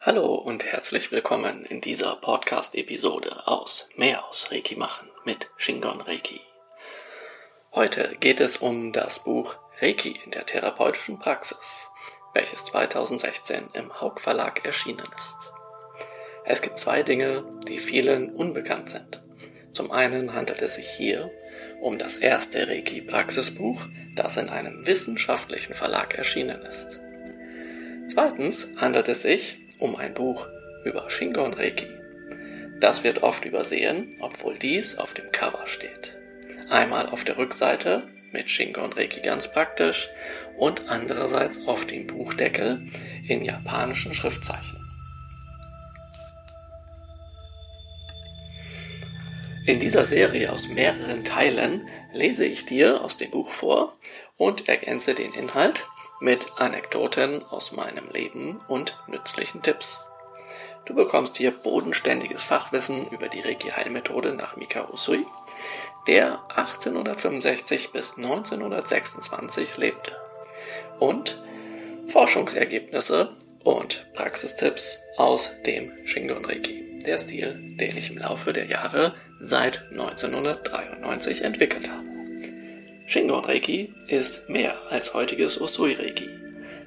Hallo und herzlich willkommen in dieser Podcast-Episode aus Mehr aus Reiki machen mit Shingon Reiki. Heute geht es um das Buch Reiki in der therapeutischen Praxis, welches 2016 im Haug Verlag erschienen ist. Es gibt zwei Dinge, die vielen unbekannt sind. Zum einen handelt es sich hier um das erste Reiki-Praxisbuch, das in einem wissenschaftlichen Verlag erschienen ist. Zweitens handelt es sich um ein Buch über Shingon Reiki. Das wird oft übersehen, obwohl dies auf dem Cover steht. Einmal auf der Rückseite mit Shingon Reiki ganz praktisch und andererseits auf dem Buchdeckel in japanischen Schriftzeichen. In dieser Serie aus mehreren Teilen lese ich dir aus dem Buch vor und ergänze den Inhalt mit Anekdoten aus meinem Leben und nützlichen Tipps. Du bekommst hier bodenständiges Fachwissen über die Reiki-Heilmethode nach Mikao Usui, der 1865 bis 1926 lebte, und Forschungsergebnisse und Praxistipps aus dem Shingon Reiki, der Stil, den ich im Laufe der Jahre seit 1993 entwickelt habe. Shingon Reiki ist mehr als heutiges Usui Reiki,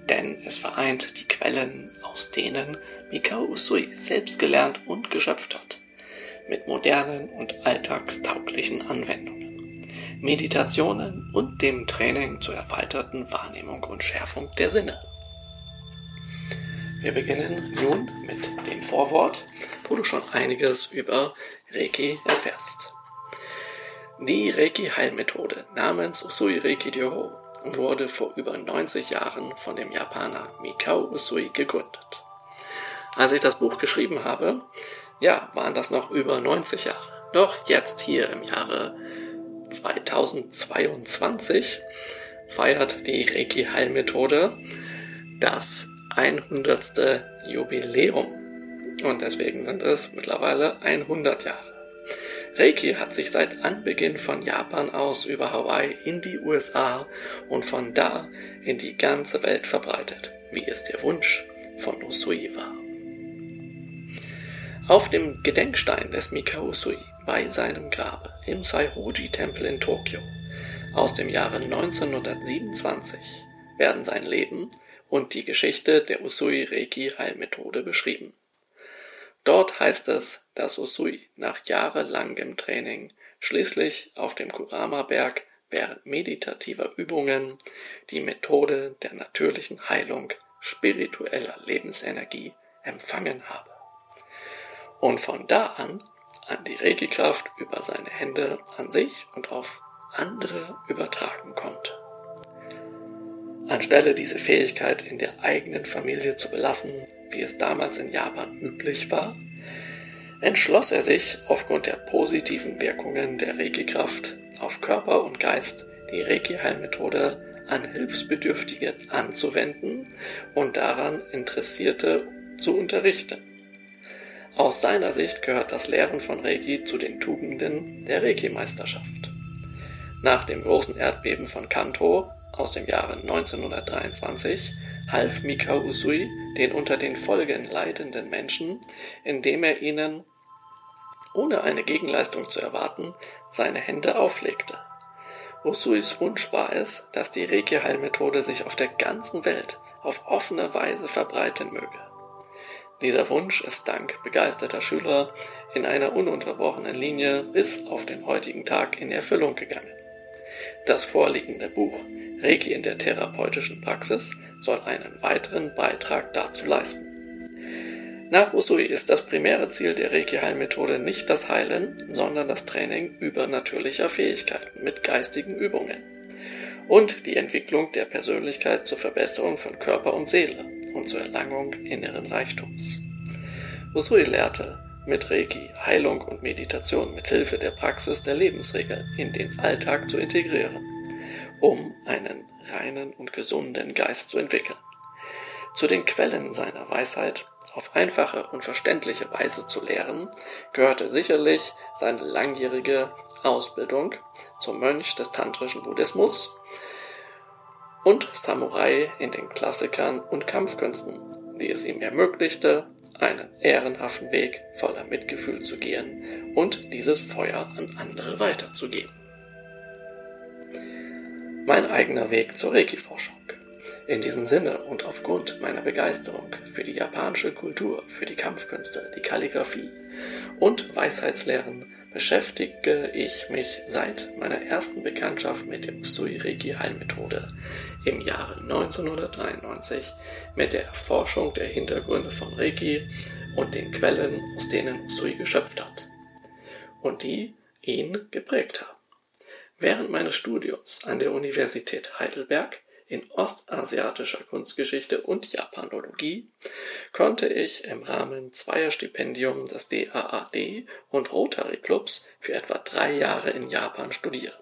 denn es vereint die Quellen, aus denen Mikao Usui selbst gelernt und geschöpft hat, mit modernen und alltagstauglichen Anwendungen, Meditationen und dem Training zur erweiterten Wahrnehmung und Schärfung der Sinne. Wir beginnen nun mit dem Vorwort, wo du schon einiges über Reiki erfährst. Die Reiki-Heilmethode namens Usui Reiki Ryoho wurde vor über 90 Jahren von dem Japaner Mikao Usui gegründet. Als ich das Buch geschrieben habe, ja, waren das noch über 90 Jahre. Doch jetzt hier im Jahre 2022 feiert die Reiki-Heilmethode das 100. Jubiläum. Und deswegen sind es mittlerweile 100 Jahre. Reiki hat sich seit Anbeginn von Japan aus über Hawaii in die USA und von da in die ganze Welt verbreitet, wie es der Wunsch von Usui war. Auf dem Gedenkstein des Mikao Usui bei seinem Grabe im Saihoji-Tempel in Tokio aus dem Jahre 1927 werden sein Leben und die Geschichte der Usui Reiki Heilmethode beschrieben. Dort heißt es, dass Usui nach jahrelangem Training schließlich auf dem Kurama-Berg während meditativer Übungen die Methode der natürlichen Heilung spiritueller Lebensenergie empfangen habe. Und von da an an die Regikraft über seine Hände an sich und auf andere übertragen konnte. Anstelle diese Fähigkeit in der eigenen Familie zu belassen, wie es damals in Japan üblich war, entschloss er sich aufgrund der positiven Wirkungen der Reiki-Kraft auf Körper und Geist die Reiki-Heilmethode an Hilfsbedürftige anzuwenden und daran Interessierte zu unterrichten. Aus seiner Sicht gehört das Lehren von Reiki zu den Tugenden der Reiki-Meisterschaft. Nach dem großen Erdbeben von Kanto aus dem Jahre 1923 half Mikao Usui den unter den Folgen leidenden Menschen, indem er ihnen, ohne eine Gegenleistung zu erwarten, seine Hände auflegte. Usuis Wunsch war es, dass die Reiki-Heilmethode sich auf der ganzen Welt auf offene Weise verbreiten möge. Dieser Wunsch ist dank begeisterter Schüler in einer ununterbrochenen Linie bis auf den heutigen Tag in Erfüllung gegangen. Das vorliegende Buch in der therapeutischen Praxis soll einen weiteren Beitrag dazu leisten. Nach Usui ist das primäre Ziel der Reiki-Heilmethode nicht das Heilen, sondern das Training übernatürlicher Fähigkeiten mit geistigen Übungen und die Entwicklung der Persönlichkeit zur Verbesserung von Körper und Seele und zur Erlangung inneren Reichtums. Usui lehrte, mit Reiki Heilung und Meditation mit Hilfe der Praxis der Lebensregel in den Alltag zu integrieren um einen reinen und gesunden Geist zu entwickeln. Zu den Quellen seiner Weisheit auf einfache und verständliche Weise zu lehren, gehörte sicherlich seine langjährige Ausbildung zum Mönch des tantrischen Buddhismus und Samurai in den Klassikern und Kampfkünsten, die es ihm ermöglichte, einen ehrenhaften Weg voller Mitgefühl zu gehen und dieses Feuer an andere weiterzugeben. Mein eigener Weg zur Reiki-Forschung. In diesem Sinne und aufgrund meiner Begeisterung für die japanische Kultur, für die Kampfkünste, die Kalligraphie und Weisheitslehren beschäftige ich mich seit meiner ersten Bekanntschaft mit der Usui Reiki Heilmethode im Jahre 1993 mit der Erforschung der Hintergründe von Reiki und den Quellen, aus denen Usui geschöpft hat und die ihn geprägt haben. Während meines Studiums an der Universität Heidelberg in ostasiatischer Kunstgeschichte und Japanologie konnte ich im Rahmen zweier Stipendium des DAAD und Rotary Clubs für etwa drei Jahre in Japan studieren.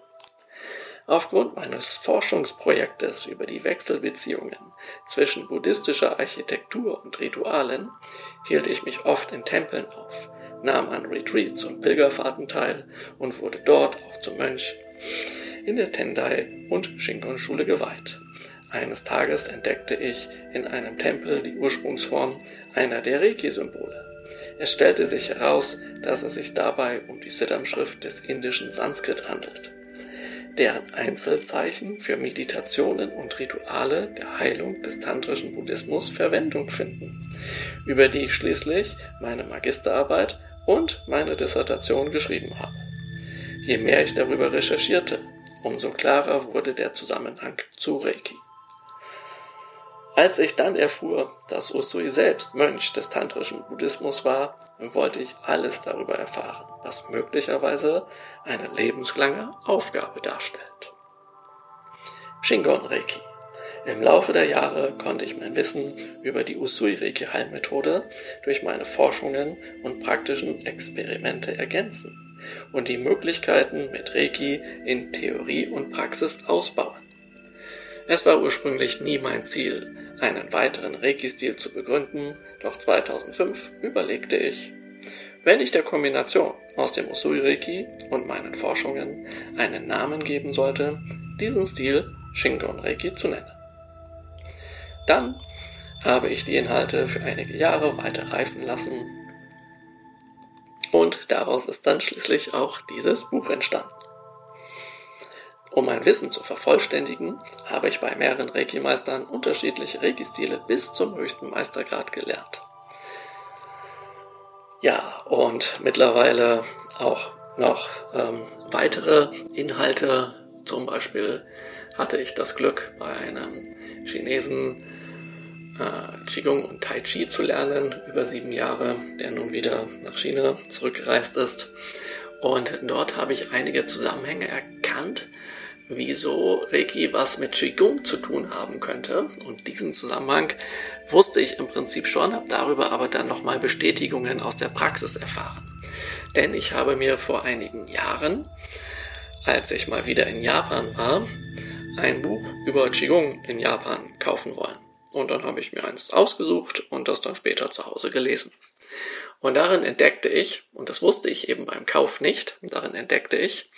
Aufgrund meines Forschungsprojektes über die Wechselbeziehungen zwischen buddhistischer Architektur und Ritualen hielt ich mich oft in Tempeln auf, nahm an Retreats und Pilgerfahrten teil und wurde dort auch zum Mönch in der Tendai und Shingon-Schule geweiht. Eines Tages entdeckte ich in einem Tempel die Ursprungsform einer der Reiki-Symbole. Es stellte sich heraus, dass es sich dabei um die Siddham-Schrift des indischen Sanskrit handelt, deren Einzelzeichen für Meditationen und Rituale der Heilung des tantrischen Buddhismus Verwendung finden, über die ich schließlich meine Magisterarbeit und meine Dissertation geschrieben habe. Je mehr ich darüber recherchierte, umso klarer wurde der Zusammenhang zu Reiki. Als ich dann erfuhr, dass Usui selbst Mönch des tantrischen Buddhismus war, wollte ich alles darüber erfahren, was möglicherweise eine lebenslange Aufgabe darstellt. Shingon Reiki. Im Laufe der Jahre konnte ich mein Wissen über die Usui Reiki Heilmethode durch meine Forschungen und praktischen Experimente ergänzen und die Möglichkeiten mit Reiki in Theorie und Praxis ausbauen. Es war ursprünglich nie mein Ziel, einen weiteren Reiki-Stil zu begründen, doch 2005 überlegte ich, wenn ich der Kombination aus dem Usui-Reiki und meinen Forschungen einen Namen geben sollte, diesen Stil Shingon-Reiki zu nennen. Dann habe ich die Inhalte für einige Jahre weiter reifen lassen und daraus ist dann schließlich auch dieses Buch entstanden. Um mein Wissen zu vervollständigen, habe ich bei mehreren Reiki-Meistern unterschiedliche Reiki-Stile bis zum höchsten Meistergrad gelernt. Ja, und mittlerweile auch noch ähm, weitere Inhalte. Zum Beispiel hatte ich das Glück, bei einem Chinesen äh, Qigong und Tai Chi zu lernen, über sieben Jahre, der nun wieder nach China zurückgereist ist. Und dort habe ich einige Zusammenhänge erkannt, wieso Reiki was mit Qigong zu tun haben könnte. Und diesen Zusammenhang wusste ich im Prinzip schon, habe darüber aber dann nochmal Bestätigungen aus der Praxis erfahren. Denn ich habe mir vor einigen Jahren, als ich mal wieder in Japan war, ein Buch über Qigong in Japan kaufen wollen. Und dann habe ich mir eins ausgesucht und das dann später zu Hause gelesen. Und darin entdeckte ich, und das wusste ich eben beim Kauf nicht, darin entdeckte ich,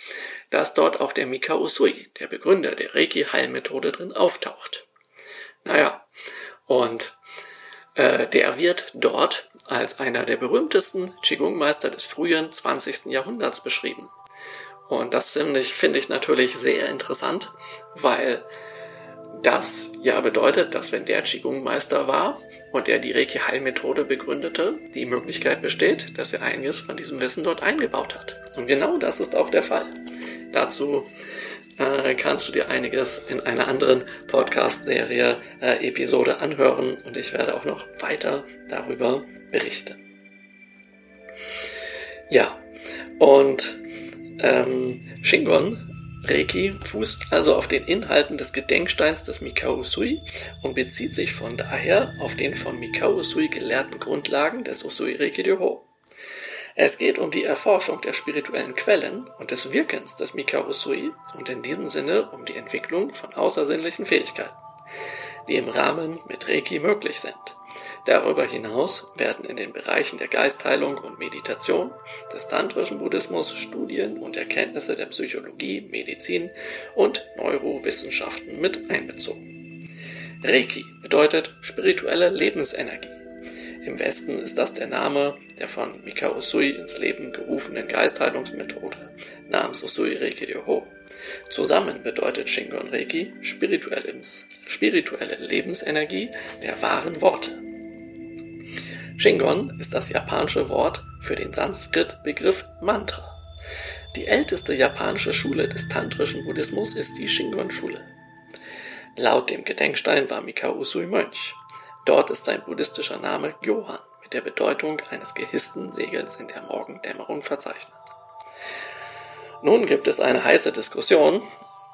dass dort auch der Mikao Usui, der Begründer der Reiki-Heilmethode, drin auftaucht. Naja, und äh, der wird dort als einer der berühmtesten Qigong-Meister des frühen 20. Jahrhunderts beschrieben. Und das finde ich, finde ich natürlich sehr interessant, weil das ja bedeutet, dass wenn der Qigong-Meister war, und er die Reiki-Heilmethode begründete, die Möglichkeit besteht, dass er einiges von diesem Wissen dort eingebaut hat. Und genau das ist auch der Fall. Dazu äh, kannst du dir einiges in einer anderen Podcast-Serie äh, Episode anhören und ich werde auch noch weiter darüber berichten. Ja, und ähm, Shingon Reiki fußt also auf den Inhalten des Gedenksteins des Mikao Usui und bezieht sich von daher auf den von Mikao Usui gelehrten Grundlagen des Usui Reiki Ryoho. Es geht um die Erforschung der spirituellen Quellen und des Wirkens des Mikao Usui und in diesem Sinne um die Entwicklung von außersinnlichen Fähigkeiten, die im Rahmen mit Reiki möglich sind. Darüber hinaus werden in den Bereichen der Geistheilung und Meditation, des tantrischen Buddhismus Studien und Erkenntnisse der Psychologie, Medizin und Neurowissenschaften mit einbezogen. Reiki bedeutet spirituelle Lebensenergie. Im Westen ist das der Name der von Mikao Usui ins Leben gerufenen Geistheilungsmethode namens Usui Reiki Ryoho. Zusammen bedeutet Shingon Reiki spirituelle Lebensenergie der wahren Worte. Shingon ist das japanische Wort für den Sanskrit-Begriff Mantra. Die älteste japanische Schule des tantrischen Buddhismus ist die Shingon-Schule. Laut dem Gedenkstein war Mikao Usui Mönch. Dort ist sein buddhistischer Name Johann mit der Bedeutung eines gehissten Segels in der Morgendämmerung verzeichnet. Nun gibt es eine heiße Diskussion,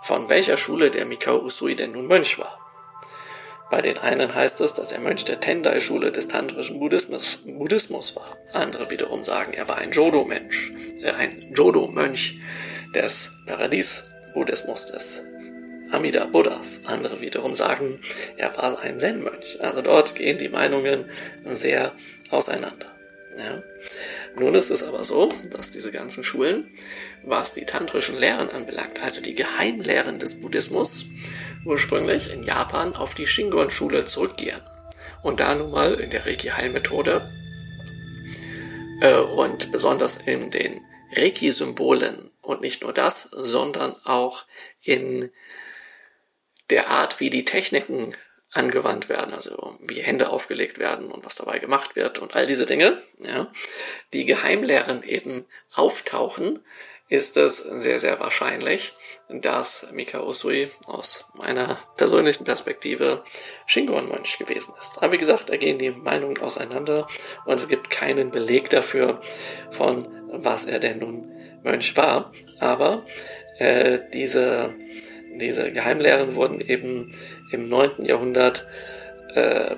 von welcher Schule der Mikao Usui denn nun Mönch war. Bei den einen heißt es, dass er Mönch der Tendai-Schule des tantrischen Buddhismus, Buddhismus, war. Andere wiederum sagen, er war ein Jodo-Mensch, äh, ein Jodo-Mönch des Paradies-Buddhismus, des Amida Buddhas. Andere wiederum sagen, er war ein Zen-Mönch. Also dort gehen die Meinungen sehr auseinander. Ja. Nun ist es aber so, dass diese ganzen Schulen, was die tantrischen Lehren anbelangt, also die Geheimlehren des Buddhismus, ursprünglich in Japan auf die Shingon-Schule zurückgehen. Und da nun mal in der Reiki-Heilmethode äh, und besonders in den Reiki-Symbolen und nicht nur das, sondern auch in der Art, wie die Techniken angewandt werden, also wie Hände aufgelegt werden und was dabei gemacht wird und all diese Dinge, ja, die Geheimlehren eben auftauchen, ist es sehr, sehr wahrscheinlich, dass Mika Usui aus meiner persönlichen Perspektive Shingon-Mönch gewesen ist. Aber wie gesagt, da gehen die Meinungen auseinander und es gibt keinen Beleg dafür, von was er denn nun Mönch war. Aber äh, diese diese Geheimlehren wurden eben im 9. Jahrhundert äh,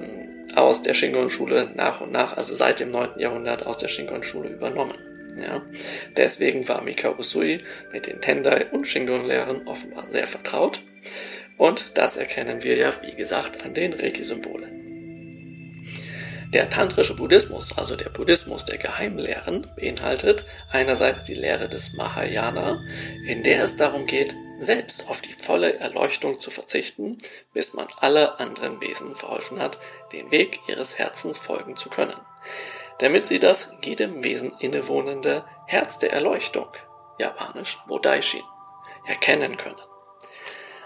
aus der Shingon-Schule nach und nach, also seit dem 9. Jahrhundert aus der Shingon-Schule übernommen. Ja. Deswegen war Mika Usui mit den Tendai und Shingon-Lehren offenbar sehr vertraut. Und das erkennen wir ja, wie gesagt, an den Reiki-Symbolen. Der tantrische Buddhismus, also der Buddhismus der Geheimlehren, beinhaltet einerseits die Lehre des Mahayana, in der es darum geht, selbst auf die volle Erleuchtung zu verzichten, bis man alle anderen Wesen verholfen hat, den Weg ihres Herzens folgen zu können, damit sie das jedem Wesen innewohnende Herz der Erleuchtung, japanisch Bodaishin, erkennen können.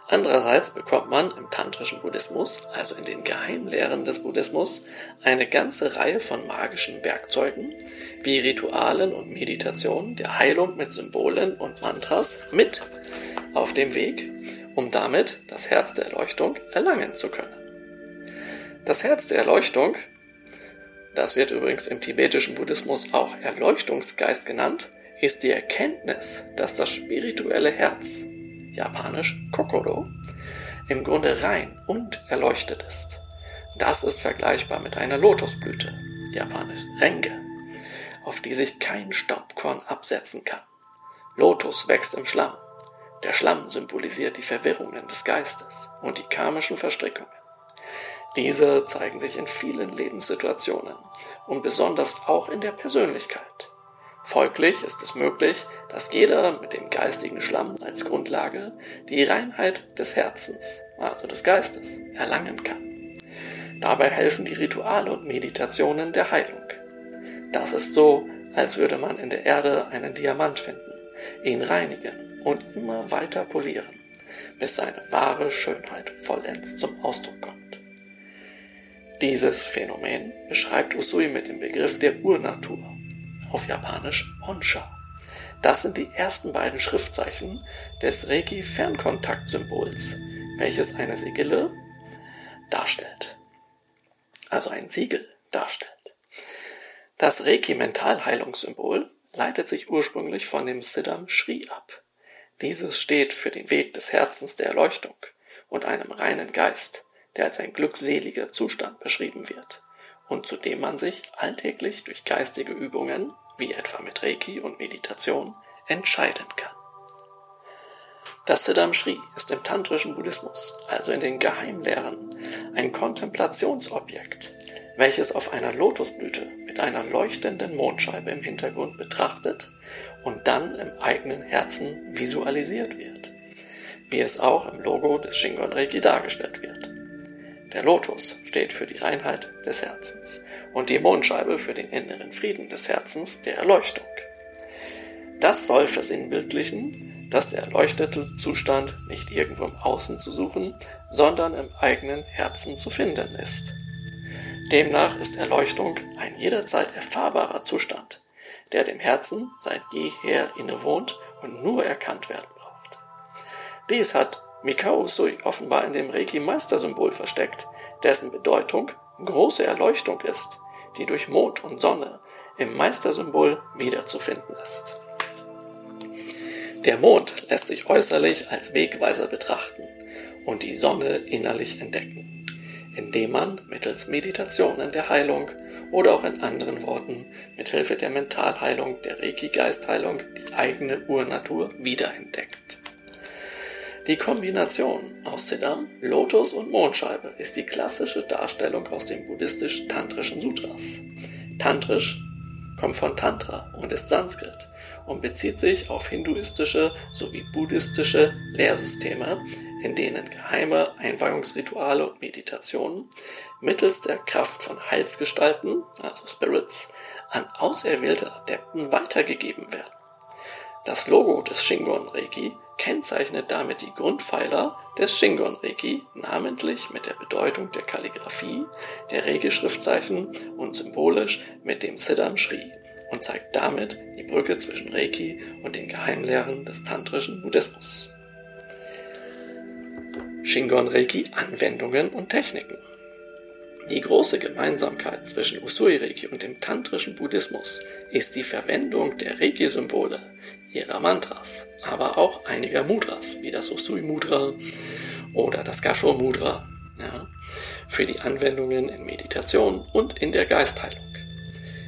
Andererseits bekommt man im tantrischen Buddhismus, also in den Geheimlehren des Buddhismus, eine ganze Reihe von magischen Werkzeugen, wie Ritualen und Meditationen der Heilung mit Symbolen und Mantras mit auf dem Weg, um damit das Herz der Erleuchtung erlangen zu können. Das Herz der Erleuchtung, das wird übrigens im tibetischen Buddhismus auch Erleuchtungsgeist genannt, ist die Erkenntnis, dass das spirituelle Herz japanisch Kokoro, im Grunde rein und erleuchtet ist. Das ist vergleichbar mit einer Lotusblüte, japanisch Renge, auf die sich kein Staubkorn absetzen kann. Lotus wächst im Schlamm. Der Schlamm symbolisiert die Verwirrungen des Geistes und die karmischen Verstrickungen. Diese zeigen sich in vielen Lebenssituationen und besonders auch in der Persönlichkeit. Folglich ist es möglich, dass jeder mit dem geistigen Schlamm als Grundlage die Reinheit des Herzens, also des Geistes, erlangen kann. Dabei helfen die Rituale und Meditationen der Heilung. Das ist so, als würde man in der Erde einen Diamant finden, ihn reinigen und immer weiter polieren, bis seine wahre Schönheit vollends zum Ausdruck kommt. Dieses Phänomen beschreibt Usui mit dem Begriff der Urnatur auf Japanisch Honsha. Das sind die ersten beiden Schriftzeichen des Reiki-Fernkontaktsymbols, welches eine Sigille darstellt. Also ein Siegel darstellt. Das Reiki-Mentalheilungssymbol leitet sich ursprünglich von dem Siddham Shri ab. Dieses steht für den Weg des Herzens der Erleuchtung und einem reinen Geist, der als ein glückseliger Zustand beschrieben wird und zu dem man sich alltäglich durch geistige Übungen, wie etwa mit Reiki und Meditation, entscheiden kann. Das Siddham Shri ist im tantrischen Buddhismus, also in den Geheimlehren, ein Kontemplationsobjekt, welches auf einer Lotusblüte mit einer leuchtenden Mondscheibe im Hintergrund betrachtet und dann im eigenen Herzen visualisiert wird, wie es auch im Logo des Shingon Reiki dargestellt wird. Der Lotus steht für die Reinheit des Herzens und die Mondscheibe für den inneren Frieden des Herzens, der Erleuchtung. Das soll versinnbildlichen, dass der erleuchtete Zustand nicht irgendwo im Außen zu suchen, sondern im eigenen Herzen zu finden ist. Demnach ist Erleuchtung ein jederzeit erfahrbarer Zustand, der dem Herzen seit jeher innewohnt und nur erkannt werden braucht. Dies hat Mikao Usui offenbar in dem Reiki-Meistersymbol versteckt, dessen Bedeutung große Erleuchtung ist, die durch Mond und Sonne im Meistersymbol wiederzufinden ist. Der Mond lässt sich äußerlich als Wegweiser betrachten und die Sonne innerlich entdecken, indem man mittels Meditationen der Heilung oder auch in anderen Worten mit Hilfe der Mentalheilung, der Reiki-Geistheilung die eigene Urnatur wiederentdeckt. Die Kombination aus Siddham, Lotus und Mondscheibe ist die klassische Darstellung aus den buddhistisch-tantrischen Sutras. Tantrisch kommt von Tantra und ist Sanskrit und bezieht sich auf hinduistische sowie buddhistische Lehrsysteme, in denen geheime Einweihungsrituale und Meditationen mittels der Kraft von Heilsgestalten, also Spirits, an auserwählte Adepten weitergegeben werden. Das Logo des Shingon Reiki kennzeichnet damit die Grundpfeiler des Shingon Reiki, namentlich mit der Bedeutung der Kalligraphie, der Reiki-Schriftzeichen und symbolisch mit dem Siddham Shri und zeigt damit die Brücke zwischen Reiki und den Geheimlehren des tantrischen Buddhismus. Shingon Reiki Anwendungen und Techniken. Die große Gemeinsamkeit zwischen Usui Reiki und dem tantrischen Buddhismus ist die Verwendung der Reiki-Symbole, ihrer Mantras, aber auch einiger Mudras, wie das Usui Mudra oder das Gasho Mudra, ja, für die Anwendungen in Meditation und in der Geistheilung.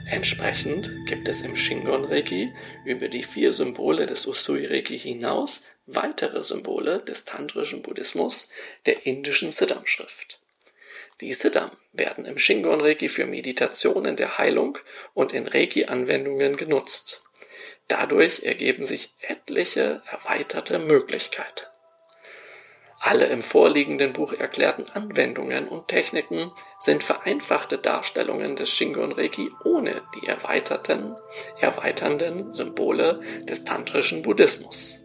Entsprechend gibt es im Shingon Reiki über die vier Symbole des Usui Reiki hinaus weitere Symbole des tantrischen Buddhismus der indischen Siddham Schrift. Die Siddham werden im Shingon Reiki für Meditationen der Heilung und in Reiki Anwendungen genutzt. Dadurch ergeben sich etliche erweiterte Möglichkeiten. Alle im vorliegenden Buch erklärten Anwendungen und Techniken sind vereinfachte Darstellungen des Shingon Reiki ohne die erweiterten, erweiternden Symbole des tantrischen Buddhismus.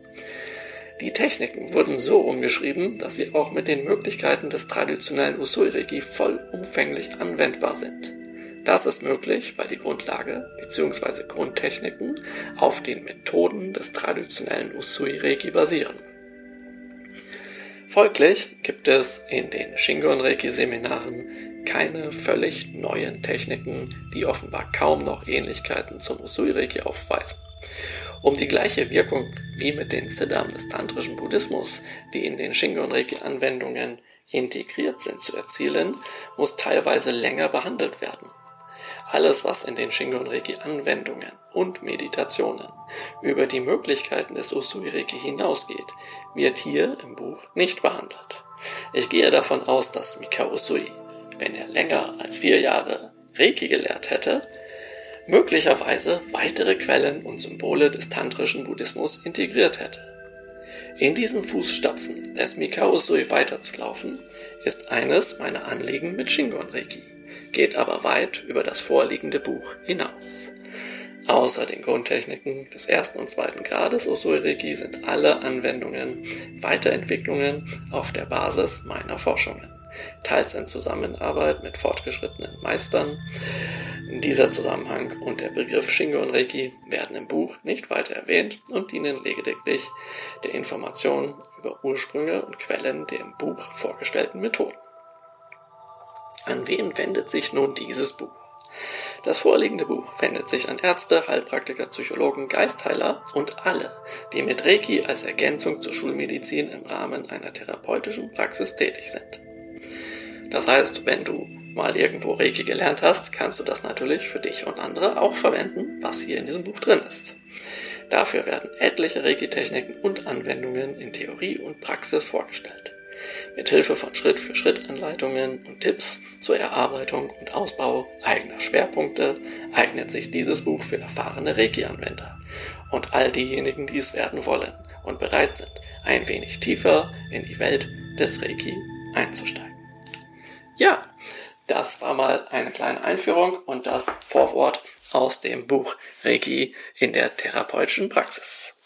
Die Techniken wurden so umgeschrieben, dass sie auch mit den Möglichkeiten des traditionellen Usui Reiki vollumfänglich anwendbar sind. Das ist möglich, weil die Grundlage bzw. Grundtechniken auf den Methoden des traditionellen Usui Reiki basieren. Folglich gibt es in den Shingon Reiki Seminaren keine völlig neuen Techniken, die offenbar kaum noch Ähnlichkeiten zum Usui Reiki aufweisen. Um die gleiche Wirkung wie mit den Siddham des tantrischen Buddhismus, die in den Shingon Reiki Anwendungen integriert sind, zu erzielen, muss teilweise länger behandelt werden. Alles, was in den Shingon Reiki Anwendungen und Meditationen über die Möglichkeiten des Usui Reiki hinausgeht, wird hier im Buch nicht behandelt. Ich gehe davon aus, dass Mikao Usui, wenn er länger als vier Jahre Reiki gelehrt hätte, möglicherweise weitere Quellen und Symbole des tantrischen Buddhismus integriert hätte. In diesen Fußstapfen des Mikao Usui weiterzulaufen, ist eines meiner Anliegen mit Shingon Reiki geht aber weit über das vorliegende Buch hinaus. Außer den Grundtechniken des ersten und zweiten Grades Usui-Reiki sind alle Anwendungen Weiterentwicklungen auf der Basis meiner Forschungen, teils in Zusammenarbeit mit fortgeschrittenen Meistern. Dieser Zusammenhang und der Begriff Shingon Reiki werden im Buch nicht weiter erwähnt und dienen lediglich der Information über Ursprünge und Quellen der im Buch vorgestellten Methoden. An wen wendet sich nun dieses Buch? Das vorliegende Buch wendet sich an Ärzte, Heilpraktiker, Psychologen, Geistheiler und alle, die mit Reiki als Ergänzung zur Schulmedizin im Rahmen einer therapeutischen Praxis tätig sind. Das heißt, wenn du mal irgendwo Reiki gelernt hast, kannst du das natürlich für dich und andere auch verwenden, was hier in diesem Buch drin ist. Dafür werden etliche Reiki-Techniken und Anwendungen in Theorie und Praxis vorgestellt. Mit Hilfe von Schritt-für-Schritt-Anleitungen und Tipps zur Erarbeitung und Ausbau eigener Schwerpunkte eignet sich dieses Buch für erfahrene Reiki-Anwender und all diejenigen, die es werden wollen und bereit sind, ein wenig tiefer in die Welt des Reiki einzusteigen. Ja, das war mal eine kleine Einführung und das Vorwort aus dem Buch Regie in der therapeutischen Praxis.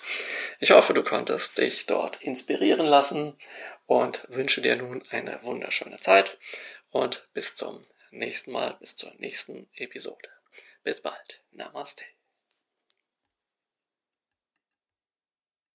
Ich hoffe, du konntest dich dort inspirieren lassen und wünsche dir nun eine wunderschöne Zeit und bis zum nächsten Mal, bis zur nächsten Episode. Bis bald. Namaste.